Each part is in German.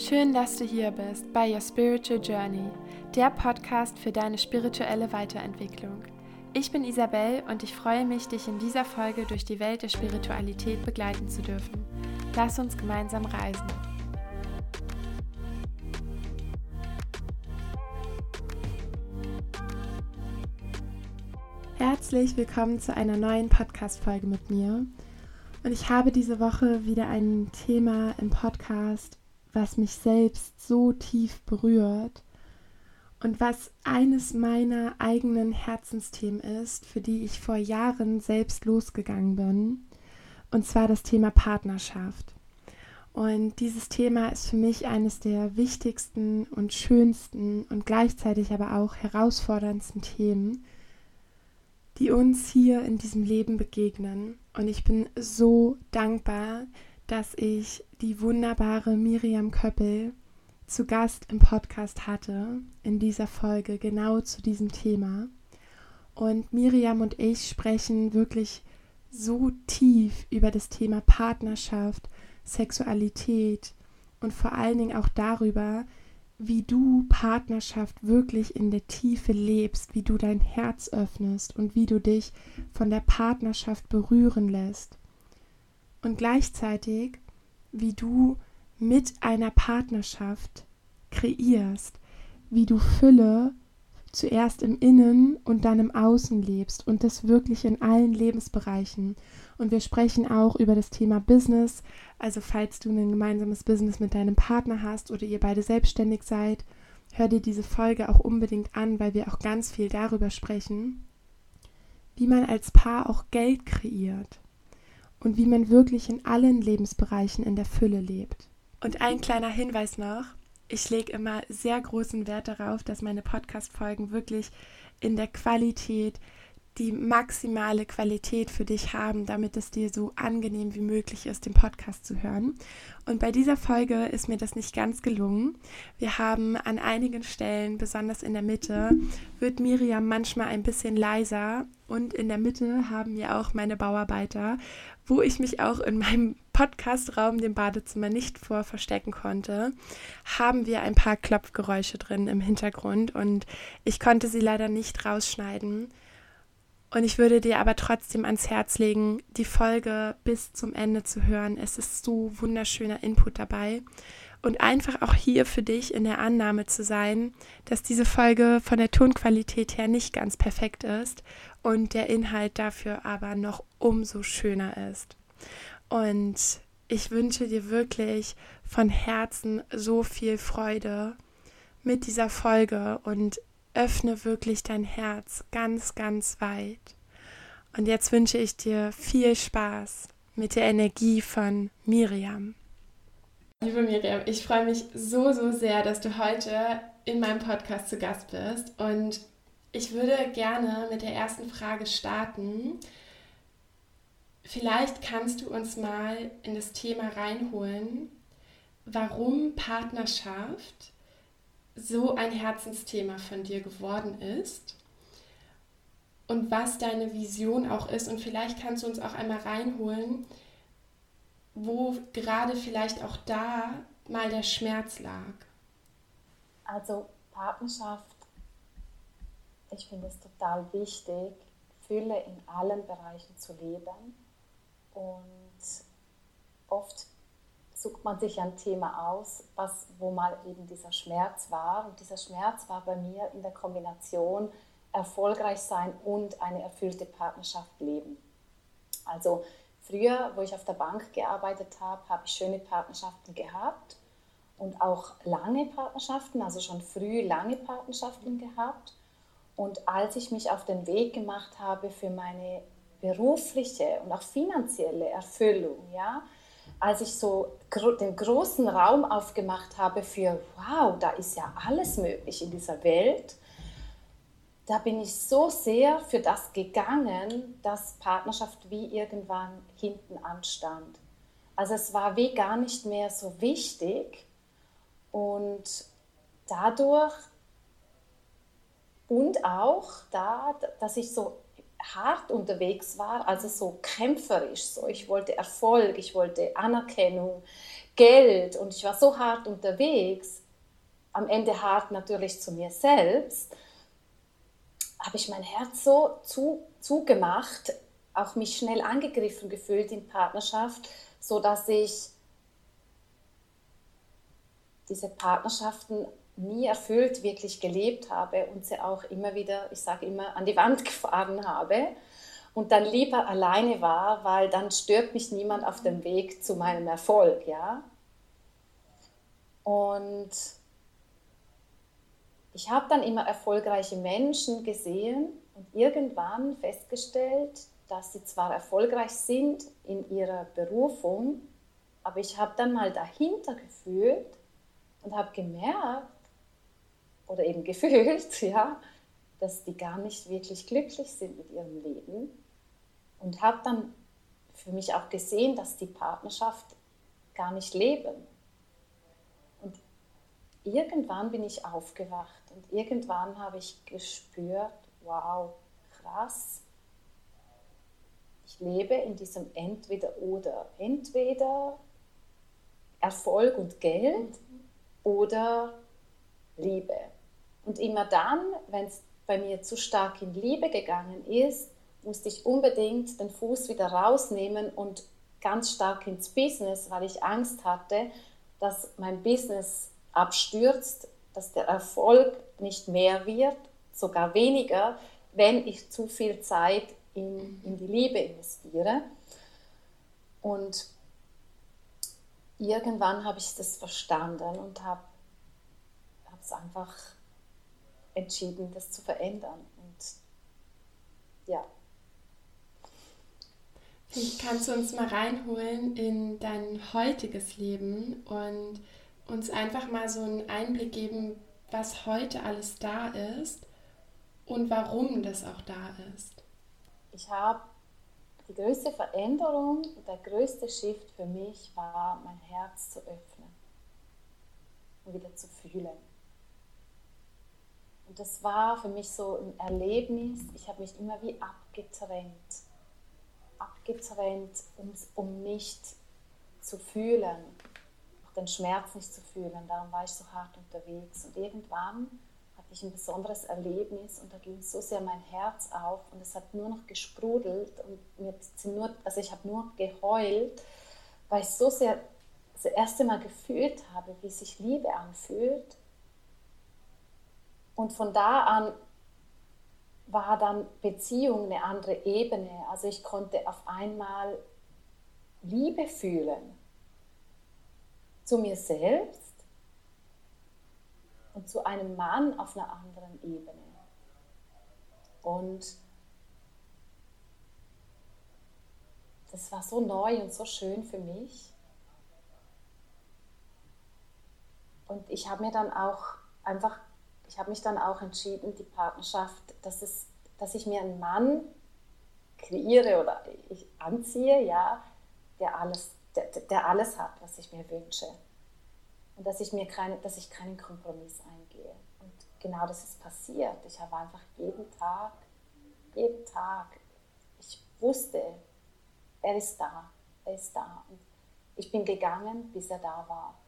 Schön, dass du hier bist bei Your Spiritual Journey, der Podcast für deine spirituelle Weiterentwicklung. Ich bin Isabel und ich freue mich, dich in dieser Folge durch die Welt der Spiritualität begleiten zu dürfen. Lass uns gemeinsam reisen. Herzlich willkommen zu einer neuen Podcast-Folge mit mir. Und ich habe diese Woche wieder ein Thema im Podcast, was mich selbst so tief berührt und was eines meiner eigenen Herzensthemen ist, für die ich vor Jahren selbst losgegangen bin. Und zwar das Thema Partnerschaft. Und dieses Thema ist für mich eines der wichtigsten und schönsten und gleichzeitig aber auch herausforderndsten Themen, die uns hier in diesem Leben begegnen. Und ich bin so dankbar, dass ich die wunderbare Miriam Köppel zu Gast im Podcast hatte, in dieser Folge genau zu diesem Thema. Und Miriam und ich sprechen wirklich so tief über das Thema Partnerschaft, Sexualität und vor allen Dingen auch darüber, wie du Partnerschaft wirklich in der Tiefe lebst, wie du dein Herz öffnest und wie du dich von der Partnerschaft berühren lässt. Und gleichzeitig, wie du mit einer Partnerschaft kreierst, wie du Fülle zuerst im Innen und dann im Außen lebst und das wirklich in allen Lebensbereichen. Und wir sprechen auch über das Thema Business, also falls du ein gemeinsames Business mit deinem Partner hast oder ihr beide selbstständig seid, hör dir diese Folge auch unbedingt an, weil wir auch ganz viel darüber sprechen, wie man als Paar auch Geld kreiert und wie man wirklich in allen Lebensbereichen in der Fülle lebt. Und ein kleiner Hinweis noch, ich lege immer sehr großen Wert darauf, dass meine Podcast-Folgen wirklich in der Qualität die maximale Qualität für dich haben, damit es dir so angenehm wie möglich ist, den Podcast zu hören. Und bei dieser Folge ist mir das nicht ganz gelungen. Wir haben an einigen Stellen, besonders in der Mitte, wird Miriam manchmal ein bisschen leiser und in der Mitte haben wir auch meine Bauarbeiter, wo ich mich auch in meinem Podcastraum, dem Badezimmer, nicht vor verstecken konnte, haben wir ein paar Klopfgeräusche drin im Hintergrund und ich konnte sie leider nicht rausschneiden. Und ich würde dir aber trotzdem ans Herz legen, die Folge bis zum Ende zu hören. Es ist so wunderschöner Input dabei. Und einfach auch hier für dich in der Annahme zu sein, dass diese Folge von der Tonqualität her nicht ganz perfekt ist und der Inhalt dafür aber noch umso schöner ist. Und ich wünsche dir wirklich von Herzen so viel Freude mit dieser Folge und öffne wirklich dein Herz ganz, ganz weit. Und jetzt wünsche ich dir viel Spaß mit der Energie von Miriam. Liebe Miriam, ich freue mich so, so sehr, dass du heute in meinem Podcast zu Gast bist. Und ich würde gerne mit der ersten Frage starten. Vielleicht kannst du uns mal in das Thema reinholen, warum Partnerschaft so ein Herzensthema von dir geworden ist und was deine Vision auch ist. Und vielleicht kannst du uns auch einmal reinholen, wo gerade vielleicht auch da mal der Schmerz lag. Also Partnerschaft, ich finde es total wichtig, Fülle in allen Bereichen zu leben. Und oft sucht man sich ein Thema aus, was, wo mal eben dieser Schmerz war. Und dieser Schmerz war bei mir in der Kombination erfolgreich sein und eine erfüllte Partnerschaft leben. Also früher, wo ich auf der Bank gearbeitet habe, habe ich schöne Partnerschaften gehabt und auch lange Partnerschaften, also schon früh lange Partnerschaften gehabt. Und als ich mich auf den Weg gemacht habe für meine berufliche und auch finanzielle Erfüllung, ja, als ich so den großen Raum aufgemacht habe für, wow, da ist ja alles möglich in dieser Welt, da bin ich so sehr für das gegangen, dass Partnerschaft wie irgendwann hinten anstand. Also es war wie gar nicht mehr so wichtig und dadurch und auch da, dass ich so hart unterwegs war, also so kämpferisch, so ich wollte Erfolg, ich wollte Anerkennung, Geld und ich war so hart unterwegs, am Ende hart natürlich zu mir selbst, habe ich mein Herz so zu, zugemacht, auch mich schnell angegriffen gefühlt in Partnerschaft, so dass ich diese Partnerschaften nie erfüllt wirklich gelebt habe und sie auch immer wieder, ich sage immer, an die Wand gefahren habe und dann lieber alleine war, weil dann stört mich niemand auf dem Weg zu meinem Erfolg, ja. Und ich habe dann immer erfolgreiche Menschen gesehen und irgendwann festgestellt, dass sie zwar erfolgreich sind in ihrer Berufung, aber ich habe dann mal dahinter gefühlt und habe gemerkt oder eben gefühlt, ja, dass die gar nicht wirklich glücklich sind mit ihrem Leben und habe dann für mich auch gesehen, dass die Partnerschaft gar nicht leben. Und irgendwann bin ich aufgewacht und irgendwann habe ich gespürt, wow, krass, ich lebe in diesem Entweder-Oder. Entweder Erfolg und Geld oder Liebe. Und immer dann, wenn es bei mir zu stark in Liebe gegangen ist, musste ich unbedingt den Fuß wieder rausnehmen und ganz stark ins Business, weil ich Angst hatte, dass mein Business abstürzt, dass der Erfolg nicht mehr wird, sogar weniger, wenn ich zu viel Zeit in, in die Liebe investiere. Und irgendwann habe ich das verstanden und habe es einfach entschieden, das zu verändern. Und ja. Kannst du uns mal reinholen in dein heutiges Leben und uns einfach mal so einen Einblick geben, was heute alles da ist und warum das auch da ist. Ich habe die größte Veränderung, der größte Shift für mich war, mein Herz zu öffnen und wieder zu fühlen. Und das war für mich so ein Erlebnis, ich habe mich immer wie abgetrennt abgetrennt, um, um nicht zu fühlen, auch den Schmerz nicht zu fühlen. Darum war ich so hart unterwegs. Und irgendwann hatte ich ein besonderes Erlebnis und da ging so sehr mein Herz auf und es hat nur noch gesprudelt und mir nur, also ich habe nur geheult, weil ich so sehr das erste Mal gefühlt habe, wie sich Liebe anfühlt. Und von da an war dann Beziehung eine andere Ebene. Also ich konnte auf einmal Liebe fühlen zu mir selbst und zu einem Mann auf einer anderen Ebene. Und das war so neu und so schön für mich. Und ich habe mir dann auch einfach ich habe mich dann auch entschieden, die Partnerschaft, dass, es, dass ich mir einen Mann kreiere oder ich anziehe, ja, der alles, der, der alles hat, was ich mir wünsche. Und dass ich, mir kein, dass ich keinen Kompromiss eingehe. Und genau das ist passiert. Ich habe einfach jeden Tag, jeden Tag, ich wusste, er ist da, er ist da. Und ich bin gegangen, bis er da war.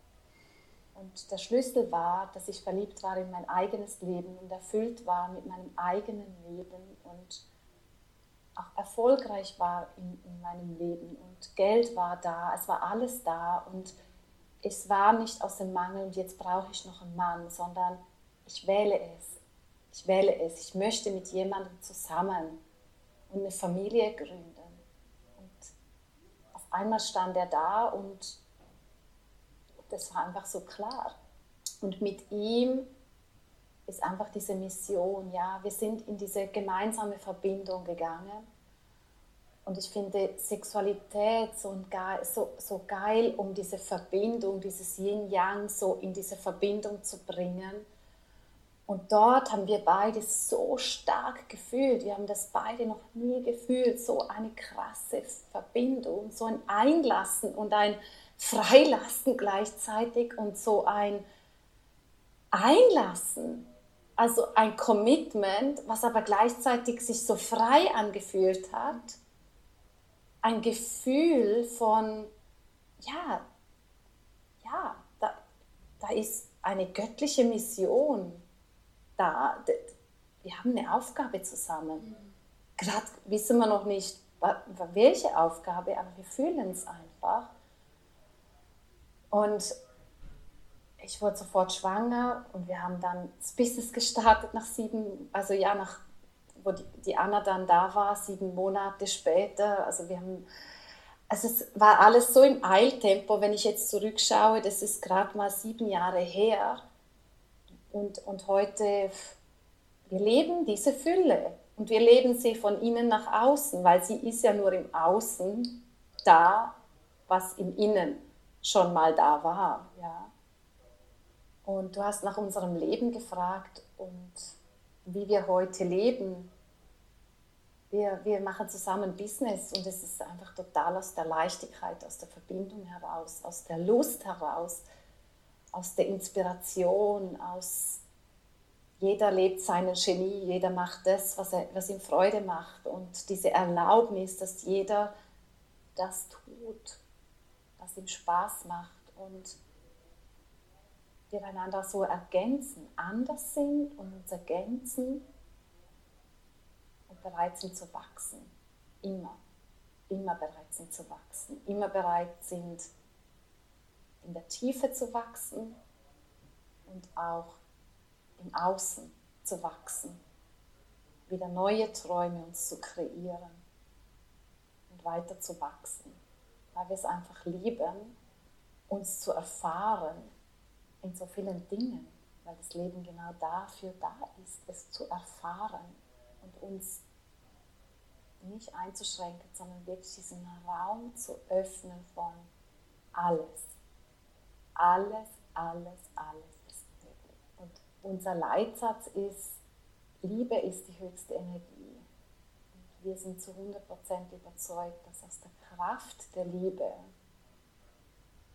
Und der Schlüssel war, dass ich verliebt war in mein eigenes Leben und erfüllt war mit meinem eigenen Leben und auch erfolgreich war in, in meinem Leben und Geld war da, es war alles da und es war nicht aus dem Mangel und jetzt brauche ich noch einen Mann, sondern ich wähle es. Ich wähle es. Ich möchte mit jemandem zusammen und eine Familie gründen. Und auf einmal stand er da und das war einfach so klar. Und mit ihm ist einfach diese Mission, ja, wir sind in diese gemeinsame Verbindung gegangen. Und ich finde Sexualität so, geil, so, so geil, um diese Verbindung, dieses Yin-Yang so in diese Verbindung zu bringen. Und dort haben wir beide so stark gefühlt. Wir haben das beide noch nie gefühlt. So eine krasse Verbindung, so ein Einlassen und ein, Freilassen gleichzeitig und so ein Einlassen, also ein Commitment, was aber gleichzeitig sich so frei angefühlt hat. Ein Gefühl von, ja, ja, da, da ist eine göttliche Mission da. Wir haben eine Aufgabe zusammen. Mhm. Gerade wissen wir noch nicht, welche Aufgabe, aber wir fühlen es einfach. Und ich wurde sofort schwanger und wir haben dann das Business gestartet nach sieben, also ja, nach, wo die, die Anna dann da war, sieben Monate später. Also wir haben, also es war alles so im Eiltempo, wenn ich jetzt zurückschaue, das ist gerade mal sieben Jahre her. Und, und heute, wir leben diese Fülle und wir leben sie von innen nach außen, weil sie ist ja nur im Außen da, was im Innen schon mal da war. Ja. Und du hast nach unserem Leben gefragt und wie wir heute leben. Wir, wir machen zusammen Business und es ist einfach total aus der Leichtigkeit, aus der Verbindung heraus, aus der Lust heraus, aus der Inspiration, aus jeder lebt seinen Genie, jeder macht das, was, er, was ihm Freude macht und diese Erlaubnis, dass jeder das tut, was ihm Spaß macht und wir einander so ergänzen, anders sind und uns ergänzen und bereit sind zu wachsen. Immer. Immer bereit sind zu wachsen. Immer bereit sind, in der Tiefe zu wachsen und auch im Außen zu wachsen. Wieder neue Träume uns zu kreieren und weiter zu wachsen. Weil wir es einfach lieben, uns zu erfahren in so vielen Dingen, weil das Leben genau dafür da ist, es zu erfahren und uns nicht einzuschränken, sondern wirklich diesen Raum zu öffnen von alles. Alles, alles, alles ist möglich. Und unser Leitsatz ist, Liebe ist die höchste Energie. Wir sind zu 100% überzeugt, dass aus der Kraft der Liebe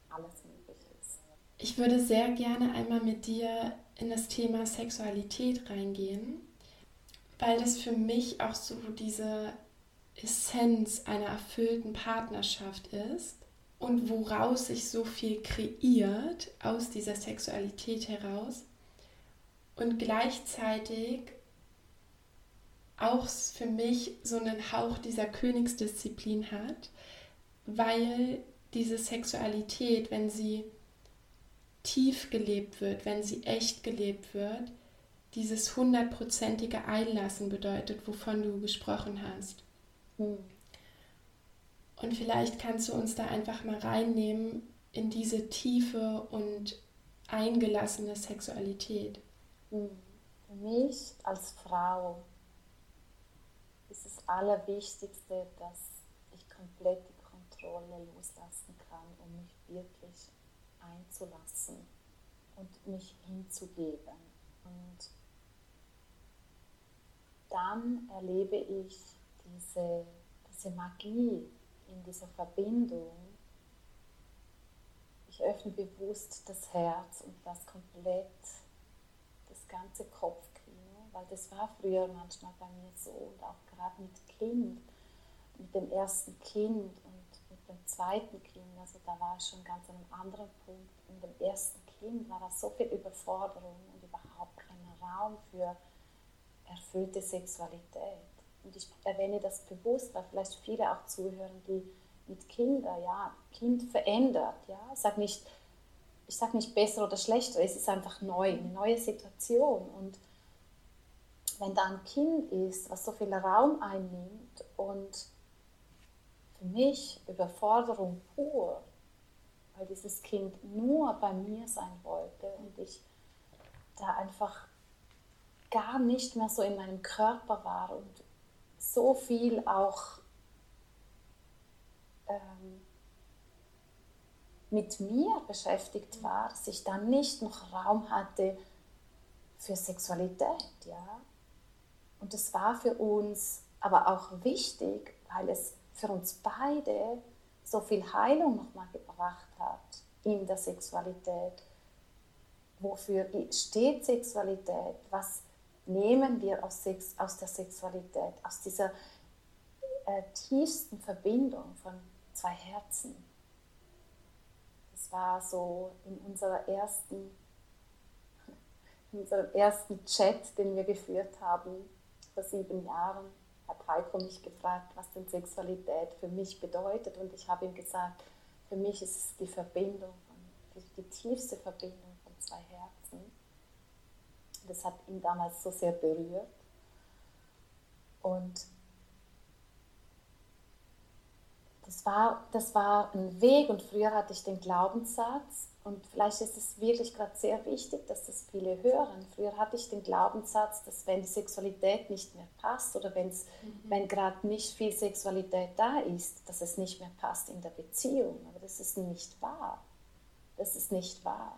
alles möglich ist. Ich würde sehr gerne einmal mit dir in das Thema Sexualität reingehen, weil das für mich auch so diese Essenz einer erfüllten Partnerschaft ist und woraus sich so viel kreiert aus dieser Sexualität heraus und gleichzeitig auch für mich so einen Hauch dieser Königsdisziplin hat, weil diese Sexualität, wenn sie tief gelebt wird, wenn sie echt gelebt wird, dieses hundertprozentige Einlassen bedeutet, wovon du gesprochen hast. Hm. Und vielleicht kannst du uns da einfach mal reinnehmen in diese tiefe und eingelassene Sexualität. Hm. Für mich als Frau Allerwichtigste, dass ich komplett die Kontrolle loslassen kann und mich wirklich einzulassen und mich hinzugeben. Und dann erlebe ich diese, diese Magie in dieser Verbindung. Ich öffne bewusst das Herz und das komplett, das ganze Kopfkino, weil das war früher manchmal bei mir so und auch gerade mit Kind, mit dem ersten Kind dem zweiten Kind, also da war ich schon ganz an einem anderen Punkt. In dem ersten Kind war da so viel Überforderung und überhaupt kein Raum für erfüllte Sexualität. Und ich erwähne das bewusst, weil vielleicht viele auch zuhören, die mit Kindern, ja, Kind verändert, ja. Ich nicht, ich sag nicht besser oder schlechter, es ist einfach neu, eine neue Situation. Und wenn da ein Kind ist, was so viel Raum einnimmt und für mich Überforderung pur, weil dieses Kind nur bei mir sein wollte und ich da einfach gar nicht mehr so in meinem Körper war und so viel auch ähm, mit mir beschäftigt war, dass ich dann nicht noch Raum hatte für Sexualität, ja. Und das war für uns aber auch wichtig, weil es für uns beide so viel Heilung nochmal gebracht hat in der Sexualität. Wofür steht Sexualität? Was nehmen wir aus, Sex, aus der Sexualität? Aus dieser äh, tiefsten Verbindung von zwei Herzen. Das war so in unserer ersten, in unserem ersten Chat, den wir geführt haben vor sieben Jahren, hat Heiko mich gefragt, was denn Sexualität für mich bedeutet. Und ich habe ihm gesagt, für mich ist es die Verbindung, die, die tiefste Verbindung von zwei Herzen. Das hat ihn damals so sehr berührt. Und das war, das war ein Weg und früher hatte ich den Glaubenssatz und vielleicht ist es wirklich gerade sehr wichtig, dass das viele hören. Früher hatte ich den Glaubenssatz, dass wenn die Sexualität nicht mehr passt oder wenn's, mhm. wenn gerade nicht viel Sexualität da ist, dass es nicht mehr passt in der Beziehung. Aber das ist nicht wahr. Das ist nicht wahr.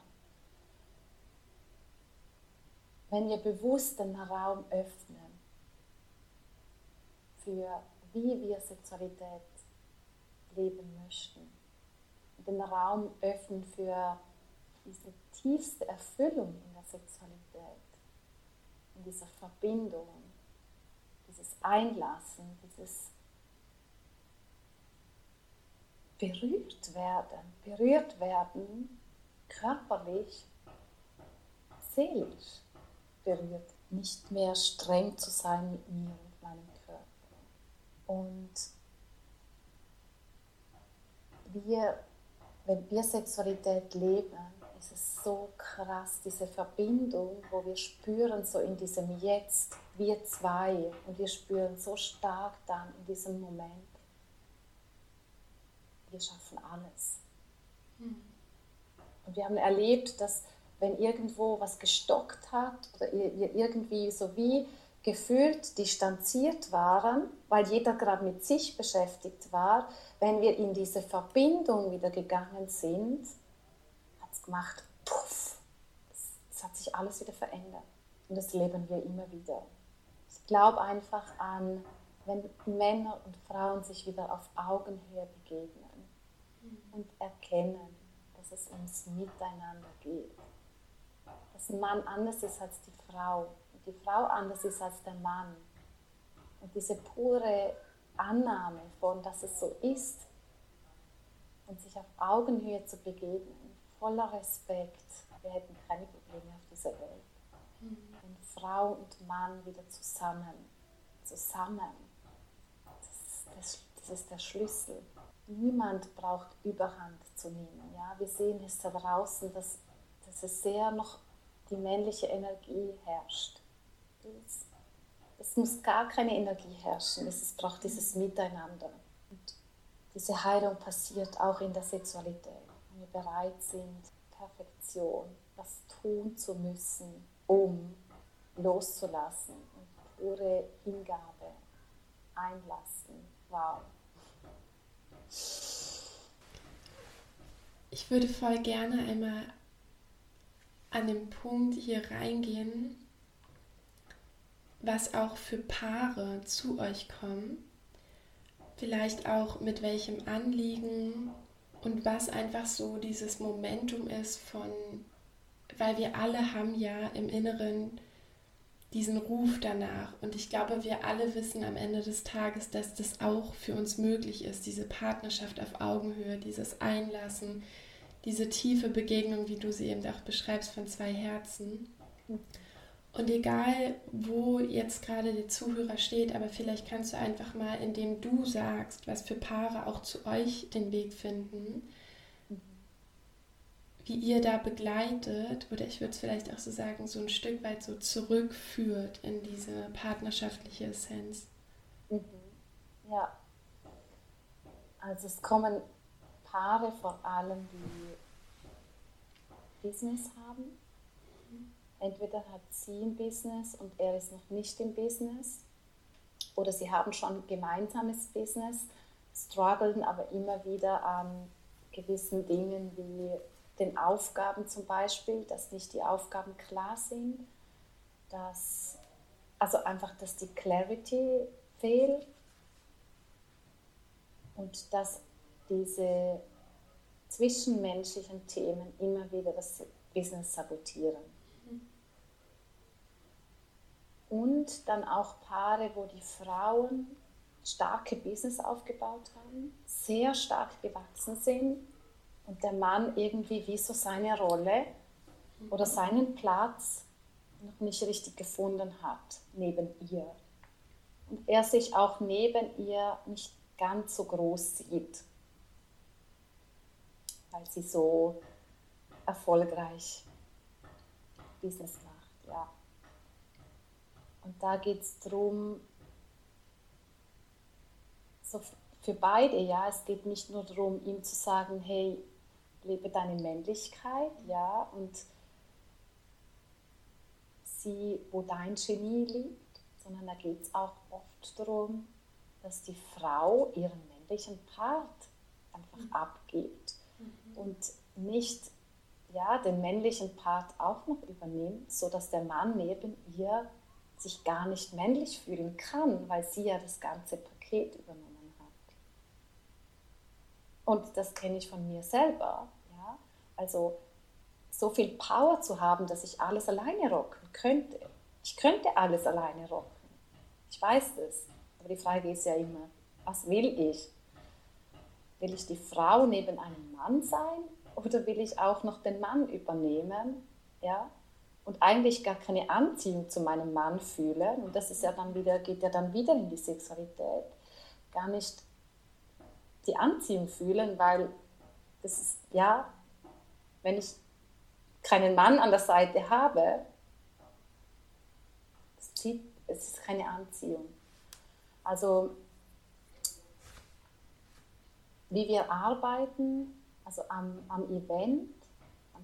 Wenn wir bewusst den Raum öffnen für wie wir Sexualität leben möchten, den Raum öffnen für diese tiefste Erfüllung in der Sexualität, in dieser Verbindung, dieses Einlassen, dieses berührt werden, berührt werden, körperlich, seelisch berührt, nicht mehr streng zu sein mit mir und meinem Körper. Und wir, wenn wir Sexualität leben, ist es so krass, diese Verbindung, wo wir spüren, so in diesem Jetzt, wir zwei, und wir spüren so stark dann in diesem Moment, wir schaffen alles. Hm. Und wir haben erlebt, dass wenn irgendwo was gestockt hat oder irgendwie so wie gefühlt distanziert waren, weil jeder gerade mit sich beschäftigt war, wenn wir in diese Verbindung wieder gegangen sind, hat es gemacht, puff, es hat sich alles wieder verändert. Und das leben wir immer wieder. Ich glaube einfach an, wenn Männer und Frauen sich wieder auf Augenhöhe begegnen und erkennen, dass es ums Miteinander geht. Dass ein Mann anders ist als die Frau die Frau anders ist als der Mann. Und diese pure Annahme von, dass es so ist und sich auf Augenhöhe zu begegnen, voller Respekt, wir hätten keine Probleme auf dieser Welt. Mhm. Wenn Frau und Mann wieder zusammen, zusammen, das, das, das ist der Schlüssel. Niemand braucht Überhand zu nehmen. Ja? Wir sehen es da draußen, dass, dass es sehr noch die männliche Energie herrscht. Es, muss gar keine Energie herrschen, es braucht dieses Miteinander. Und diese Heilung passiert auch in der Sexualität, wenn wir bereit sind, Perfektion, was tun zu müssen, um loszulassen und pure Hingabe einlassen. Wow. Ich würde voll gerne einmal an den Punkt hier reingehen, was auch für Paare zu euch kommen, vielleicht auch mit welchem Anliegen und was einfach so dieses Momentum ist von, weil wir alle haben ja im Inneren diesen Ruf danach und ich glaube, wir alle wissen am Ende des Tages, dass das auch für uns möglich ist, diese Partnerschaft auf Augenhöhe, dieses Einlassen, diese tiefe Begegnung, wie du sie eben auch beschreibst, von zwei Herzen. Und egal, wo jetzt gerade der Zuhörer steht, aber vielleicht kannst du einfach mal, indem du sagst, was für Paare auch zu euch den Weg finden, wie ihr da begleitet, oder ich würde es vielleicht auch so sagen, so ein Stück weit so zurückführt in diese partnerschaftliche Essenz. Mhm. Ja. Also es kommen Paare vor allem, die Business haben Entweder hat sie ein Business und er ist noch nicht im Business oder sie haben schon gemeinsames Business, strugglen aber immer wieder an gewissen Dingen wie den Aufgaben zum Beispiel, dass nicht die Aufgaben klar sind, dass also einfach, dass die Clarity fehlt und dass diese zwischenmenschlichen Themen immer wieder das Business sabotieren und dann auch Paare, wo die Frauen starke Business aufgebaut haben, sehr stark gewachsen sind und der Mann irgendwie wie so seine Rolle oder seinen Platz noch nicht richtig gefunden hat neben ihr. Und er sich auch neben ihr nicht ganz so groß sieht, weil sie so erfolgreich Business macht. Und da geht es darum, so für beide, ja, es geht nicht nur darum, ihm zu sagen, hey, lebe deine Männlichkeit, ja, und sieh, wo dein Genie liegt, sondern da geht es auch oft darum, dass die Frau ihren männlichen Part einfach mhm. abgibt mhm. und nicht ja, den männlichen Part auch noch übernimmt, sodass der Mann neben ihr sich gar nicht männlich fühlen kann, weil sie ja das ganze Paket übernommen hat. Und das kenne ich von mir selber. Ja? Also so viel Power zu haben, dass ich alles alleine rocken könnte. Ich könnte alles alleine rocken. Ich weiß das. Aber die Frage ist ja immer, was will ich? Will ich die Frau neben einem Mann sein oder will ich auch noch den Mann übernehmen? Ja? Und eigentlich gar keine Anziehung zu meinem Mann fühlen. Und das ist ja dann wieder, geht ja dann wieder in die Sexualität. Gar nicht die Anziehung fühlen, weil das ist, ja, wenn ich keinen Mann an der Seite habe, es, zieht, es ist keine Anziehung. Also wie wir arbeiten, also am, am Event,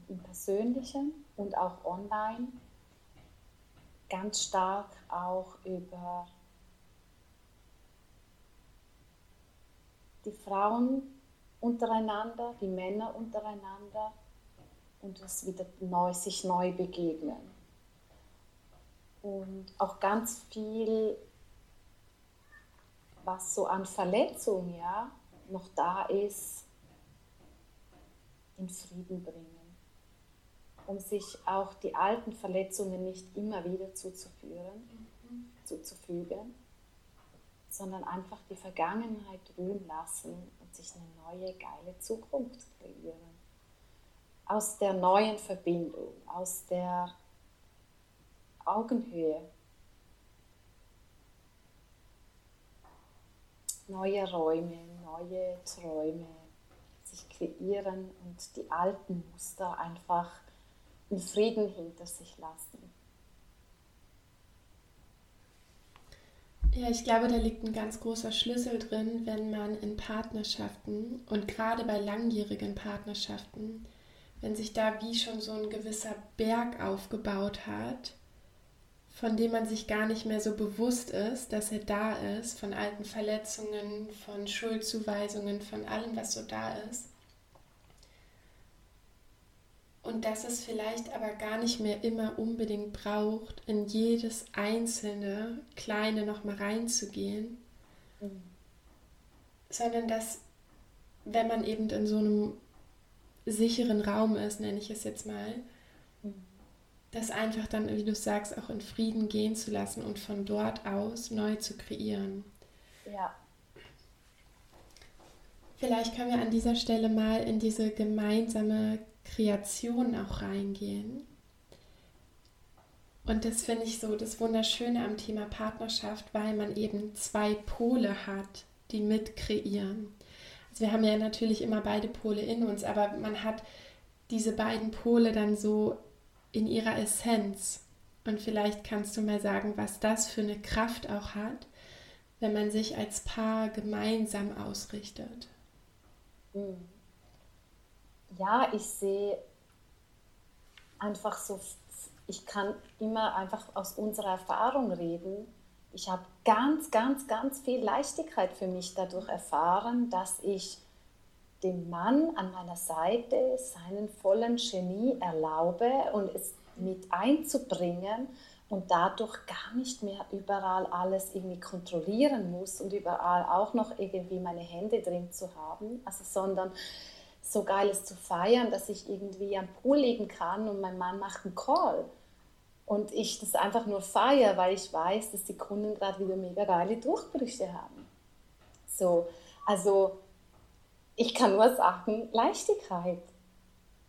im Persönlichen und auch online, ganz stark auch über die Frauen untereinander, die Männer untereinander und es wieder neu, sich neu begegnen. Und auch ganz viel, was so an Verletzung ja, noch da ist, in Frieden bringen, um sich auch die alten Verletzungen nicht immer wieder zuzuführen, mhm. zuzufügen, sondern einfach die Vergangenheit ruhen lassen und sich eine neue, geile Zukunft kreieren. Aus der neuen Verbindung, aus der Augenhöhe. Neue Räume, neue Träume, sich kreieren und die alten Muster einfach in Frieden hinter sich lassen. Ja, ich glaube, da liegt ein ganz großer Schlüssel drin, wenn man in Partnerschaften und gerade bei langjährigen Partnerschaften, wenn sich da wie schon so ein gewisser Berg aufgebaut hat, von dem man sich gar nicht mehr so bewusst ist, dass er da ist, von alten Verletzungen, von Schuldzuweisungen, von allem, was so da ist. Und dass es vielleicht aber gar nicht mehr immer unbedingt braucht, in jedes einzelne kleine nochmal reinzugehen, mhm. sondern dass, wenn man eben in so einem sicheren Raum ist, nenne ich es jetzt mal, das einfach dann, wie du sagst, auch in Frieden gehen zu lassen und von dort aus neu zu kreieren. Ja. Vielleicht können wir an dieser Stelle mal in diese gemeinsame Kreation auch reingehen. Und das finde ich so das Wunderschöne am Thema Partnerschaft, weil man eben zwei Pole hat, die mitkreieren. Also wir haben ja natürlich immer beide Pole in uns, aber man hat diese beiden Pole dann so in ihrer Essenz. Und vielleicht kannst du mal sagen, was das für eine Kraft auch hat, wenn man sich als Paar gemeinsam ausrichtet. Hm. Ja, ich sehe einfach so, ich kann immer einfach aus unserer Erfahrung reden. Ich habe ganz, ganz, ganz viel Leichtigkeit für mich dadurch erfahren, dass ich dem Mann an meiner Seite seinen vollen Genie erlaube und es mit einzubringen und dadurch gar nicht mehr überall alles irgendwie kontrollieren muss und überall auch noch irgendwie meine Hände drin zu haben, also sondern so geil ist zu feiern, dass ich irgendwie am Pool liegen kann und mein Mann macht einen Call und ich das einfach nur feiere, weil ich weiß, dass die Kunden gerade wieder mega geile Durchbrüche haben. So, also ich kann nur sagen, Leichtigkeit.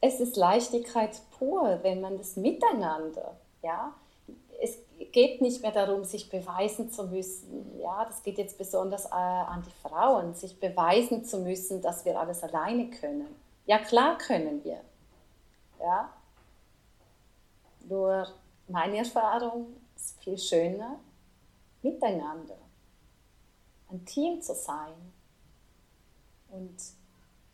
Es ist Leichtigkeit pur, wenn man das miteinander, ja. Geht nicht mehr darum, sich beweisen zu müssen. Ja, das geht jetzt besonders äh, an die Frauen, sich beweisen zu müssen, dass wir alles alleine können. Ja, klar können wir. Ja. Nur meine Erfahrung ist viel schöner, miteinander ein Team zu sein. Und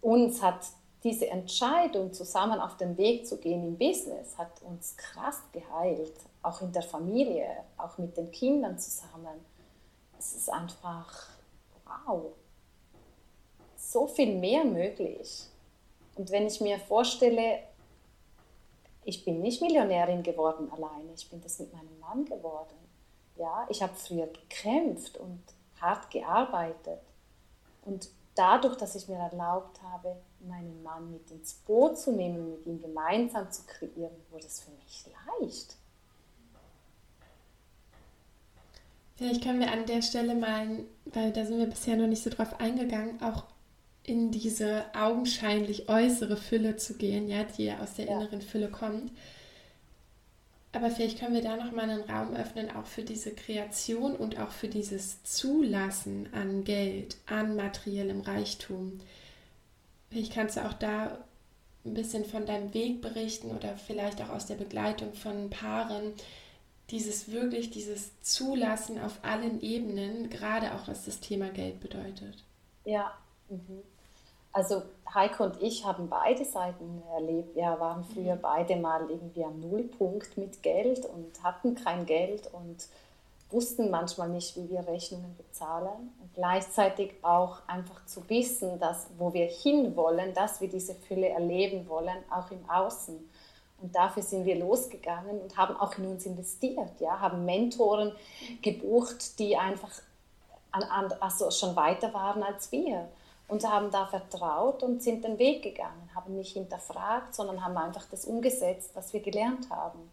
uns hat diese Entscheidung, zusammen auf den Weg zu gehen im Business, hat uns krass geheilt, auch in der Familie, auch mit den Kindern zusammen. Es ist einfach, wow, so viel mehr möglich. Und wenn ich mir vorstelle, ich bin nicht Millionärin geworden alleine, ich bin das mit meinem Mann geworden. Ja, ich habe früher gekämpft und hart gearbeitet. Und dadurch, dass ich mir erlaubt habe, meinen Mann mit ins Boot zu nehmen, mit ihm gemeinsam zu kreieren, wurde es für mich leicht. Vielleicht können wir an der Stelle mal, weil da sind wir bisher noch nicht so drauf eingegangen, auch in diese augenscheinlich äußere Fülle zu gehen, ja, die ja aus der ja. inneren Fülle kommt. Aber vielleicht können wir da nochmal einen Raum öffnen, auch für diese Kreation und auch für dieses Zulassen an Geld, an materiellem Reichtum. Vielleicht kannst du auch da ein bisschen von deinem Weg berichten oder vielleicht auch aus der Begleitung von Paaren. Dieses wirklich, dieses Zulassen auf allen Ebenen, gerade auch was das Thema Geld bedeutet. Ja, mhm. Also Heiko und ich haben beide Seiten erlebt. Wir waren früher mhm. beide mal irgendwie am Nullpunkt mit Geld und hatten kein Geld und wussten manchmal nicht, wie wir Rechnungen bezahlen. Und gleichzeitig auch einfach zu wissen, dass wo wir hinwollen, dass wir diese Fülle erleben wollen, auch im Außen. Und dafür sind wir losgegangen und haben auch in uns investiert, ja, haben Mentoren gebucht, die einfach an, an, also schon weiter waren als wir und haben da vertraut und sind den Weg gegangen, haben nicht hinterfragt, sondern haben einfach das umgesetzt, was wir gelernt haben.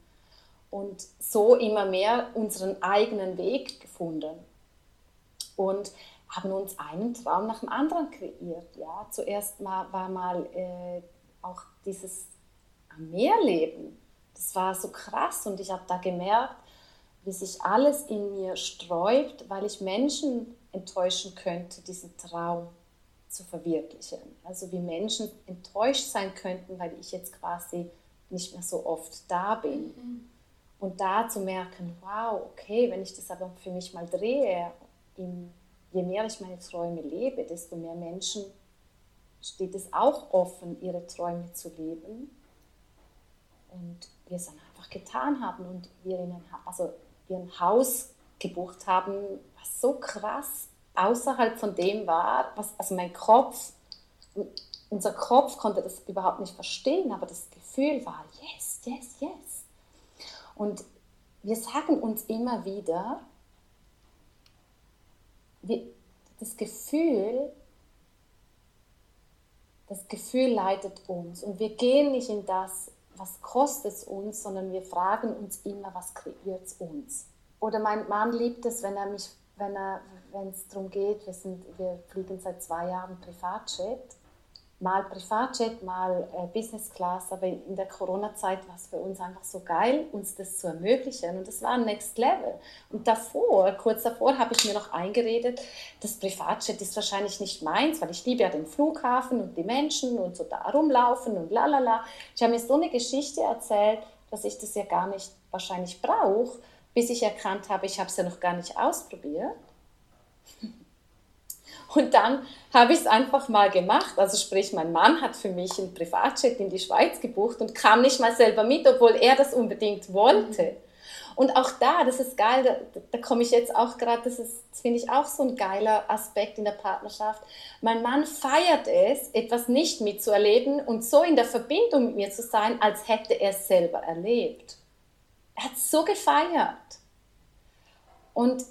Und so immer mehr unseren eigenen Weg gefunden. Und haben uns einen Traum nach dem anderen kreiert. Ja. Zuerst mal war mal äh, auch dieses am Meer leben. Das war so krass und ich habe da gemerkt, wie sich alles in mir sträubt, weil ich Menschen enttäuschen könnte, diesen Traum zu verwirklichen. Also wie Menschen enttäuscht sein könnten, weil ich jetzt quasi nicht mehr so oft da bin. Mhm. Und da zu merken, wow, okay, wenn ich das aber für mich mal drehe, je mehr ich meine Träume lebe, desto mehr Menschen steht es auch offen, ihre Träume zu leben. Und wir es dann einfach getan haben und wir, in ein, also wir ein Haus gebucht haben, was so krass außerhalb von dem war, was, also mein Kopf, unser Kopf konnte das überhaupt nicht verstehen, aber das Gefühl war, yes, yes, yes. Und wir sagen uns immer wieder, wir, das Gefühl, das Gefühl leitet uns und wir gehen nicht in das, was kostet es uns, sondern wir fragen uns immer, was kreiert es uns. Oder mein Mann liebt es, wenn er mich wenn wenn es darum geht, wir, sind, wir fliegen seit zwei Jahren Privatjet, mal Privatjet, mal äh, Business Class, aber in der Corona-Zeit war es für uns einfach so geil, uns das zu ermöglichen und das war ein Next Level. Und davor, kurz davor, habe ich mir noch eingeredet, das Privatjet ist wahrscheinlich nicht meins, weil ich liebe ja den Flughafen und die Menschen und so da rumlaufen und lalala. Ich habe mir so eine Geschichte erzählt, dass ich das ja gar nicht wahrscheinlich brauche bis ich erkannt habe, ich habe es ja noch gar nicht ausprobiert. Und dann habe ich es einfach mal gemacht. Also sprich, mein Mann hat für mich einen Privatjet in die Schweiz gebucht und kam nicht mal selber mit, obwohl er das unbedingt wollte. Und auch da, das ist geil, da, da komme ich jetzt auch gerade, das, das finde ich auch so ein geiler Aspekt in der Partnerschaft. Mein Mann feiert es, etwas nicht mitzuerleben und so in der Verbindung mit mir zu sein, als hätte er es selber erlebt. Er hat so gefeiert. Und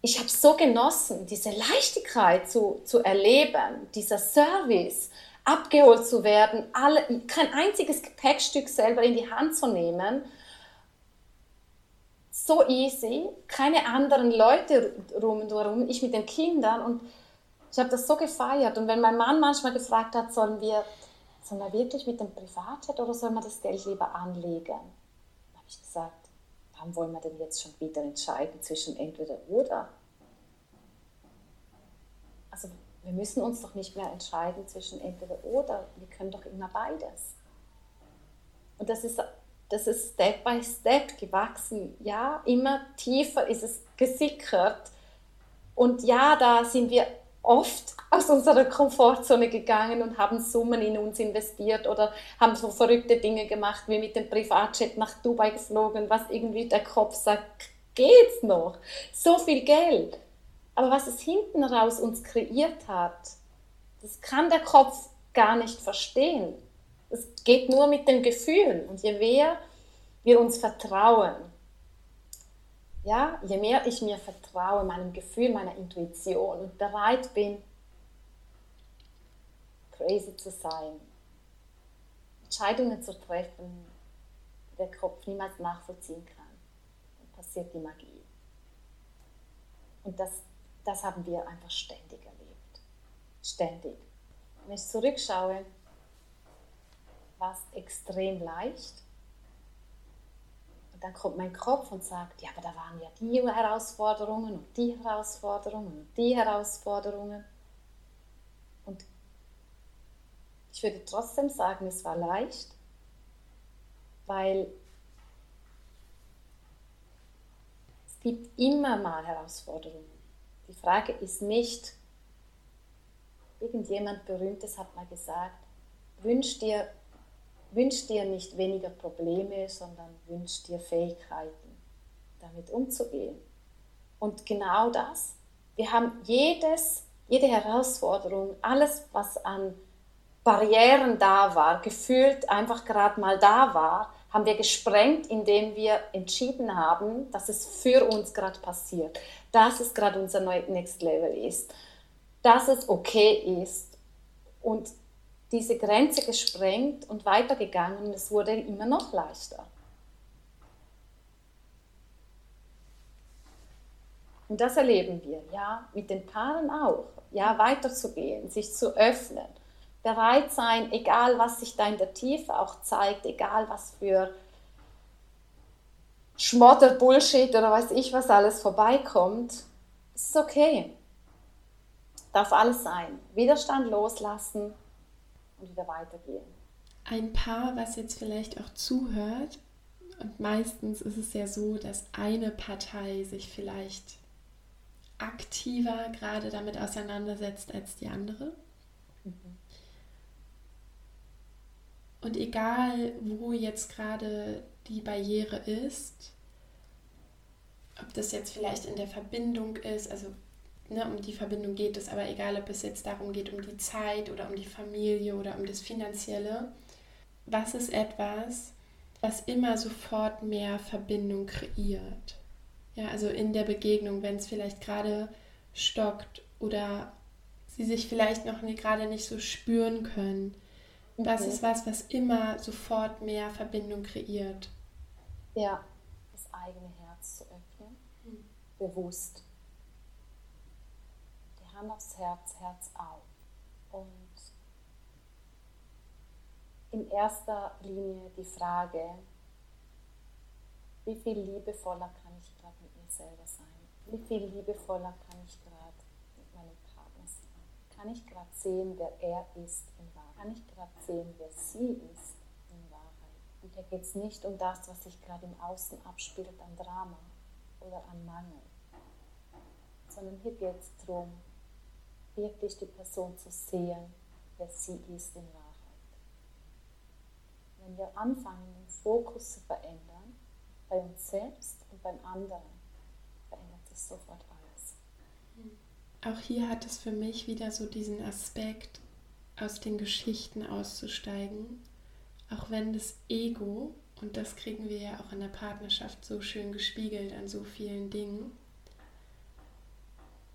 ich habe so genossen, diese Leichtigkeit zu, zu erleben, dieser Service, abgeholt zu werden, alle, kein einziges Gepäckstück selber in die Hand zu nehmen. So easy, keine anderen Leute rum und herum, ich mit den Kindern und Ich habe das so gefeiert. Und wenn mein Mann manchmal gefragt hat, sollen wir, sollen wir wirklich mit dem Privatjet oder sollen wir das Geld lieber anlegen? habe ich gesagt, warum wollen wir denn jetzt schon wieder entscheiden zwischen entweder oder? Also wir müssen uns doch nicht mehr entscheiden zwischen entweder oder. Wir können doch immer beides. Und das ist, das ist Step by Step gewachsen. Ja, immer tiefer ist es gesickert. Und ja, da sind wir oft aus unserer Komfortzone gegangen und haben Summen in uns investiert oder haben so verrückte Dinge gemacht, wie mit dem Privatjet nach Dubai geflogen, was irgendwie der Kopf sagt, geht's noch? So viel Geld. Aber was es hinten raus uns kreiert hat, das kann der Kopf gar nicht verstehen. Es geht nur mit den Gefühlen. Und je mehr wir uns vertrauen, ja, je mehr ich mir vertraue, meinem Gefühl, meiner Intuition und bereit bin, crazy zu sein, Entscheidungen zu treffen, der Kopf niemals nachvollziehen kann, dann passiert die Magie. Und das, das haben wir einfach ständig erlebt. Ständig. Wenn ich zurückschaue, war es extrem leicht. Und dann kommt mein Kopf und sagt, ja, aber da waren ja die Herausforderungen und die Herausforderungen und die Herausforderungen. Und ich würde trotzdem sagen, es war leicht, weil es gibt immer mal Herausforderungen. Die Frage ist nicht, irgendjemand Berühmtes hat mal gesagt, wünsch dir wünsch dir nicht weniger Probleme, sondern wünsch dir Fähigkeiten, damit umzugehen. Und genau das, wir haben jedes, jede Herausforderung, alles, was an Barrieren da war, gefühlt einfach gerade mal da war, haben wir gesprengt, indem wir entschieden haben, dass es für uns gerade passiert, dass es gerade unser Next Level ist, dass es okay ist. Und diese Grenze gesprengt und weitergegangen und es wurde immer noch leichter. Und das erleben wir, ja, mit den Paaren auch, ja, weiterzugehen, sich zu öffnen, bereit sein, egal was sich da in der Tiefe auch zeigt, egal was für Schmotter, Bullshit oder weiß ich was alles vorbeikommt, ist okay. Darf alles sein. Widerstand loslassen, und wieder weitergehen. Ein Paar, was jetzt vielleicht auch zuhört, und meistens ist es ja so, dass eine Partei sich vielleicht aktiver gerade damit auseinandersetzt als die andere. Mhm. Und egal, wo jetzt gerade die Barriere ist, ob das jetzt vielleicht in der Verbindung ist, also ne, um die Verbindung geht es, aber egal, ob es jetzt darum geht, um die Zeit oder um die Familie oder um das Finanzielle, was ist etwas, was immer sofort mehr Verbindung kreiert? Ja, also in der Begegnung, wenn es vielleicht gerade stockt oder sie sich vielleicht noch nie, gerade nicht so spüren können. Das ist was, was immer sofort mehr Verbindung kreiert. Ja, das eigene Herz zu öffnen, hm. bewusst Hand aufs Herz, Herz auf. Und in erster Linie die Frage, wie viel liebevoller kann ich gerade mit mir selber sein? Wie viel liebevoller kann ich gerade mit meinem Partner sein? Kann ich gerade sehen, wer er ist in Wahrheit? Kann ich gerade sehen, wer sie ist in Wahrheit? Und hier geht es nicht um das, was sich gerade im Außen abspielt an Drama oder an Mangel, sondern hier geht es darum, wirklich die Person zu sehen, wer sie ist in Wahrheit. Wenn wir anfangen, den Fokus zu verändern, bei uns selbst und beim anderen, verändert sich sofort alles. Auch hier hat es für mich wieder so diesen Aspekt, aus den Geschichten auszusteigen, auch wenn das Ego, und das kriegen wir ja auch in der Partnerschaft so schön gespiegelt an so vielen Dingen,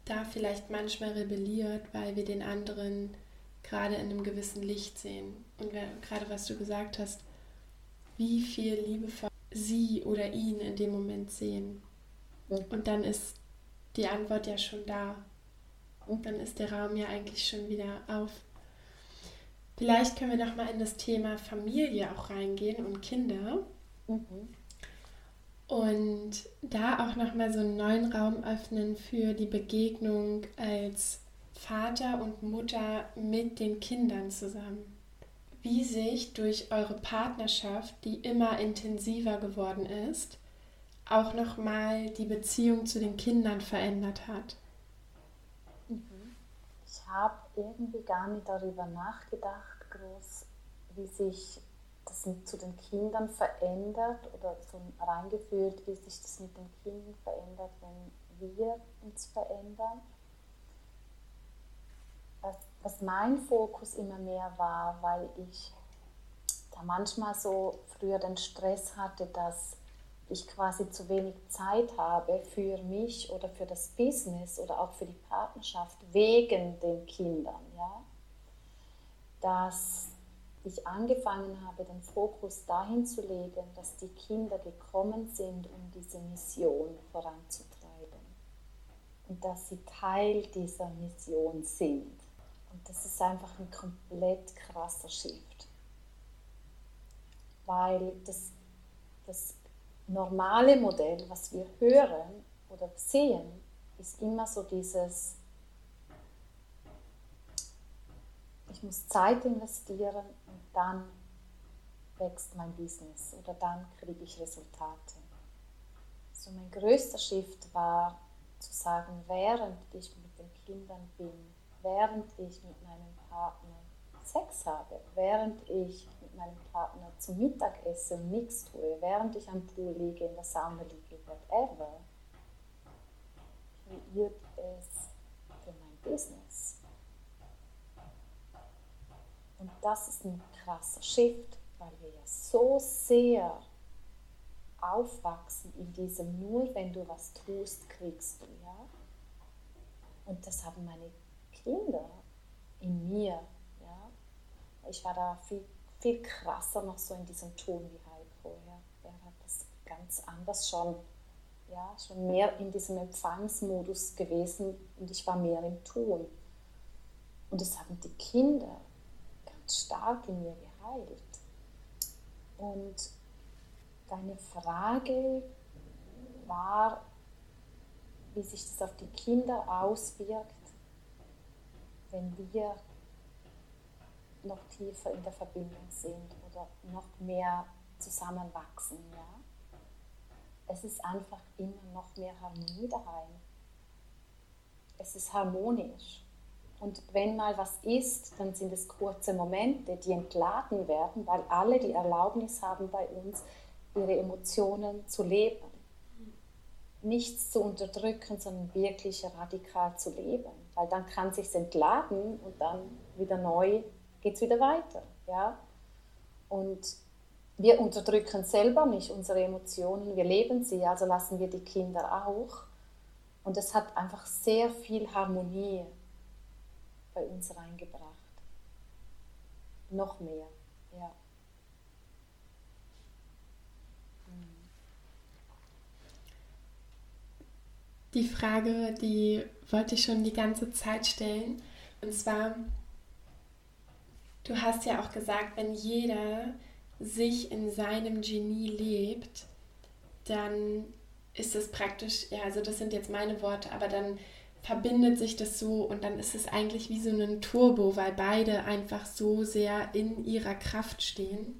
da vielleicht manchmal rebelliert, weil wir den anderen gerade in einem gewissen Licht sehen. Und gerade was du gesagt hast, wie viel liebevoll sie oder ihn in dem Moment sehen. Und dann ist die Antwort ja schon da. dann ist der Raum ja eigentlich schon wieder auf. Vielleicht können wir doch mal in das Thema Familie auch reingehen und Kinder. Mhm. Und da auch nochmal so einen neuen Raum öffnen für die Begegnung als Vater und Mutter mit den Kindern zusammen. Wie sich durch eure Partnerschaft, die immer intensiver geworden ist, auch nochmal die Beziehung zu den Kindern verändert hat. Ich habe irgendwie gar nicht darüber nachgedacht, groß, wie sich das zu den Kindern verändert oder so reingefühlt, wie sich das mit den Kindern verändert, wenn wir uns verändern. Was, was mein Fokus immer mehr war, weil ich da manchmal so früher den Stress hatte, dass ich quasi zu wenig Zeit habe für mich oder für das Business oder auch für die Partnerschaft wegen den Kindern, ja, dass ich angefangen habe, den Fokus dahin zu legen, dass die Kinder gekommen sind, um diese Mission voranzutreiben und dass sie Teil dieser Mission sind. Und das ist einfach ein komplett krasser Shift, weil das, das normale Modell, was wir hören oder sehen, ist immer so dieses, ich muss Zeit investieren und dann wächst mein Business oder dann kriege ich Resultate. So mein größter Shift war zu sagen, während ich mit den Kindern bin, während ich mit meinem Partner Sex habe, während ich mit meinem Partner zum Mittagessen nichts tue, während ich am Pool liege, in der Sauna liege, whatever, kreiert es für mein Business. Und das ist ein krasser Shift, weil wir ja so sehr aufwachsen in diesem nur wenn du was tust, kriegst du, ja. Und das haben meine Kinder in mir ich war da viel, viel krasser noch so in diesem Ton wie Heiko. Ja. Er hat das ganz anders schon, ja, schon mehr in diesem Empfangsmodus gewesen und ich war mehr im Ton. Und das haben die Kinder stark in mir geheilt. Und deine Frage war, wie sich das auf die Kinder auswirkt, wenn wir noch tiefer in der Verbindung sind oder noch mehr zusammenwachsen. Ja? Es ist einfach immer noch mehr Harmonie daheim. Es ist harmonisch. Und wenn mal was ist, dann sind es kurze Momente, die entladen werden, weil alle die Erlaubnis haben bei uns, ihre Emotionen zu leben. Nichts zu unterdrücken, sondern wirklich radikal zu leben. Weil dann kann es sich entladen und dann wieder neu geht es wieder weiter. Ja? Und wir unterdrücken selber nicht unsere Emotionen, wir leben sie, also lassen wir die Kinder auch. Und es hat einfach sehr viel Harmonie bei uns reingebracht. Noch mehr, ja. Die Frage, die wollte ich schon die ganze Zeit stellen. Und zwar, Du hast ja auch gesagt, wenn jeder sich in seinem Genie lebt, dann ist es praktisch, ja, also das sind jetzt meine Worte, aber dann verbindet sich das so und dann ist es eigentlich wie so ein Turbo, weil beide einfach so sehr in ihrer Kraft stehen.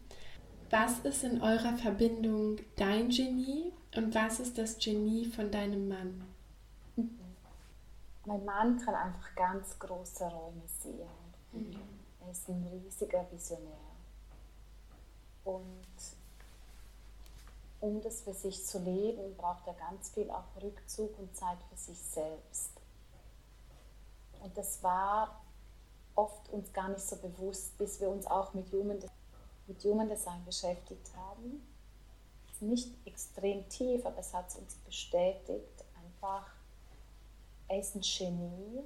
Was ist in eurer Verbindung dein Genie und was ist das Genie von deinem Mann? Mein Mann kann einfach ganz große Räume sehen. Mhm. Er ist ein riesiger Visionär. Und um das für sich zu leben, braucht er ganz viel auch Rückzug und Zeit für sich selbst. Und das war oft uns gar nicht so bewusst, bis wir uns auch mit Human, mit Human Design beschäftigt haben. Nicht extrem tief, aber es hat uns bestätigt, einfach, er ist ein Genie,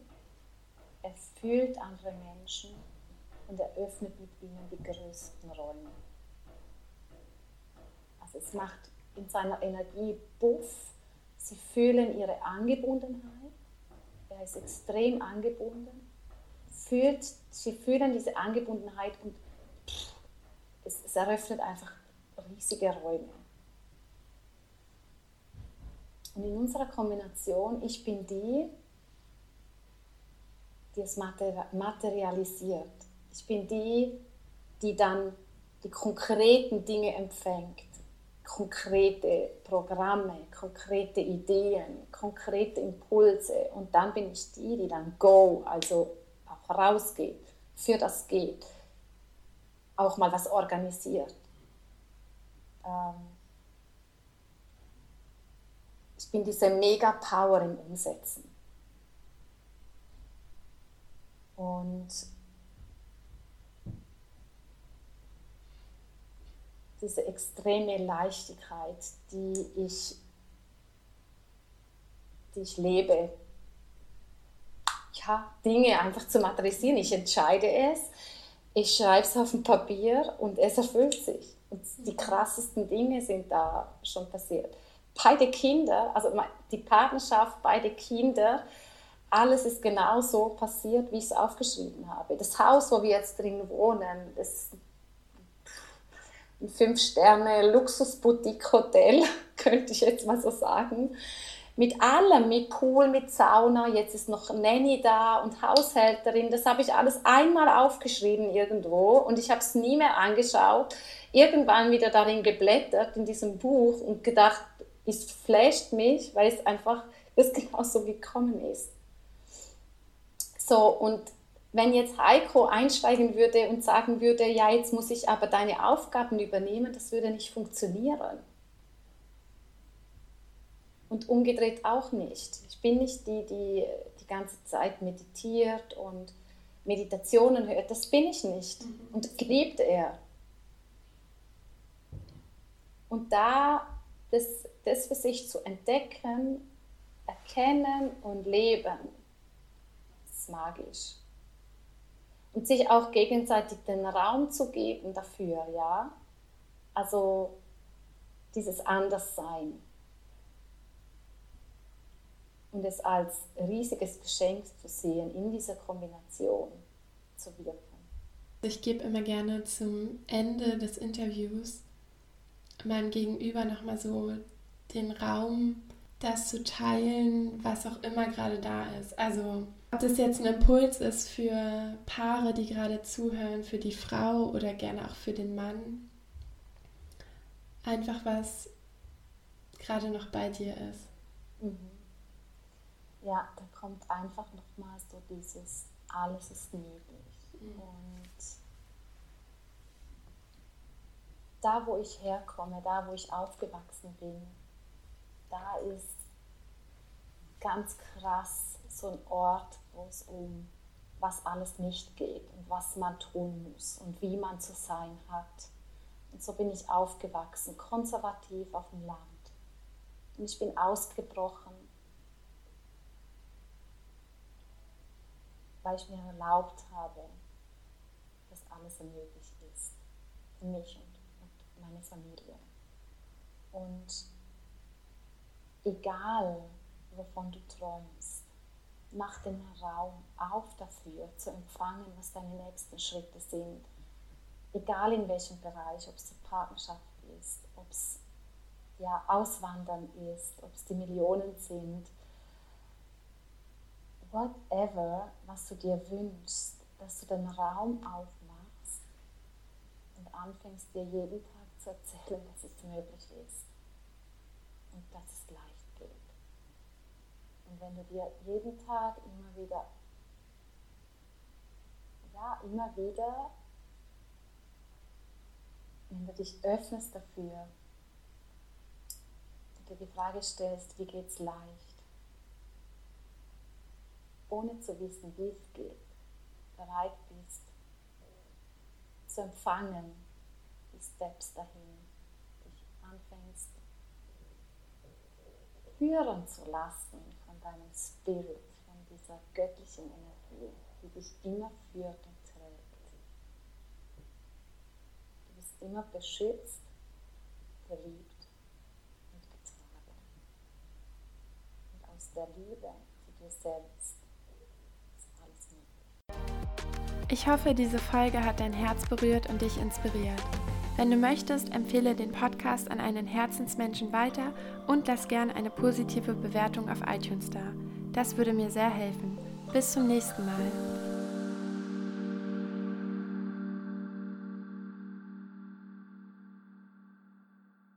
er fühlt andere Menschen und er öffnet mit ihnen die größten Räume. Also es macht in seiner Energie Buff, sie fühlen ihre Angebundenheit er ist extrem angebunden, fühlt, sie fühlen diese Angebundenheit und es, es eröffnet einfach riesige Räume. Und in unserer Kombination, ich bin die, die es materialisiert. Ich bin die, die dann die konkreten Dinge empfängt, konkrete Programme, konkrete Ideen, konkrete Impulse. Und dann bin ich die, die dann go, also auch rausgeht, für das geht, auch mal was organisiert. Ähm ich bin diese Mega-Power im Umsetzen. Und diese extreme Leichtigkeit, die ich, die ich lebe, ja, Dinge einfach zu materialisieren. Ich entscheide es, ich schreibe es auf ein Papier und es erfüllt sich. Und die krassesten Dinge sind da schon passiert. Beide Kinder, also die Partnerschaft, beide Kinder, alles ist genau so passiert, wie ich es aufgeschrieben habe. Das Haus, wo wir jetzt drin wohnen, das ein Fünf-Sterne-Luxus-Boutique-Hotel, könnte ich jetzt mal so sagen. Mit allem, mit Pool, mit Sauna, jetzt ist noch Nanny da und Haushälterin. Das habe ich alles einmal aufgeschrieben irgendwo und ich habe es nie mehr angeschaut. Irgendwann wieder darin geblättert in diesem Buch und gedacht, es flasht mich, weil es einfach das genauso gekommen ist. So, und wenn jetzt Heiko einsteigen würde und sagen würde, ja, jetzt muss ich aber deine Aufgaben übernehmen, das würde nicht funktionieren. Und umgedreht auch nicht. Ich bin nicht die, die die ganze Zeit meditiert und Meditationen hört. Das bin ich nicht. Mhm. Und das liebt er. Und da das, das für sich zu entdecken, erkennen und leben, ist magisch und sich auch gegenseitig den Raum zu geben dafür, ja. Also dieses Anderssein und es als riesiges Geschenk zu sehen, in dieser Kombination zu wirken. Ich gebe immer gerne zum Ende des Interviews meinem Gegenüber nochmal so den Raum, das zu teilen, was auch immer gerade da ist. Also ob das jetzt ein Impuls ist für Paare, die gerade zuhören, für die Frau oder gerne auch für den Mann. Einfach was gerade noch bei dir ist. Mhm. Ja, da kommt einfach nochmal so dieses, alles ist möglich. Mhm. Und da, wo ich herkomme, da, wo ich aufgewachsen bin, da ist ganz krass so ein Ort, wo es um was alles nicht geht und was man tun muss und wie man zu sein hat. Und so bin ich aufgewachsen, konservativ auf dem Land. Und ich bin ausgebrochen, weil ich mir erlaubt habe, dass alles möglich ist. Für mich und, und meine Familie. Und egal, wovon du träumst, mach den Raum auf dafür, zu empfangen, was deine nächsten Schritte sind. Egal in welchem Bereich, ob es die Partnerschaft ist, ob es ja, Auswandern ist, ob es die Millionen sind. Whatever, was du dir wünschst, dass du den Raum aufmachst und anfängst dir jeden Tag zu erzählen, dass es möglich ist und dass es leicht und wenn du dir jeden Tag immer wieder, ja, immer wieder, wenn du dich öffnest dafür, du dir die Frage stellst, wie geht es leicht, ohne zu wissen, wie es geht, bereit bist zu empfangen, die Steps dahin, dich anfängst führen zu lassen deinem Spirit, von dieser göttlichen Energie, die dich immer führt und trägt. Du bist immer beschützt, geliebt und getragen. Und aus der Liebe zu dir selbst ist alles möglich. Ich hoffe, diese Folge hat dein Herz berührt und dich inspiriert. Wenn du möchtest, empfehle den Podcast an einen Herzensmenschen weiter und lass gern eine positive Bewertung auf iTunes da. Das würde mir sehr helfen. Bis zum nächsten Mal.